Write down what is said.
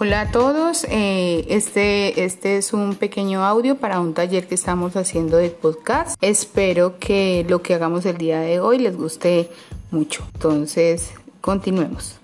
Hola a todos, eh, este, este es un pequeño audio para un taller que estamos haciendo de podcast. Espero que lo que hagamos el día de hoy les guste mucho. Entonces, continuemos.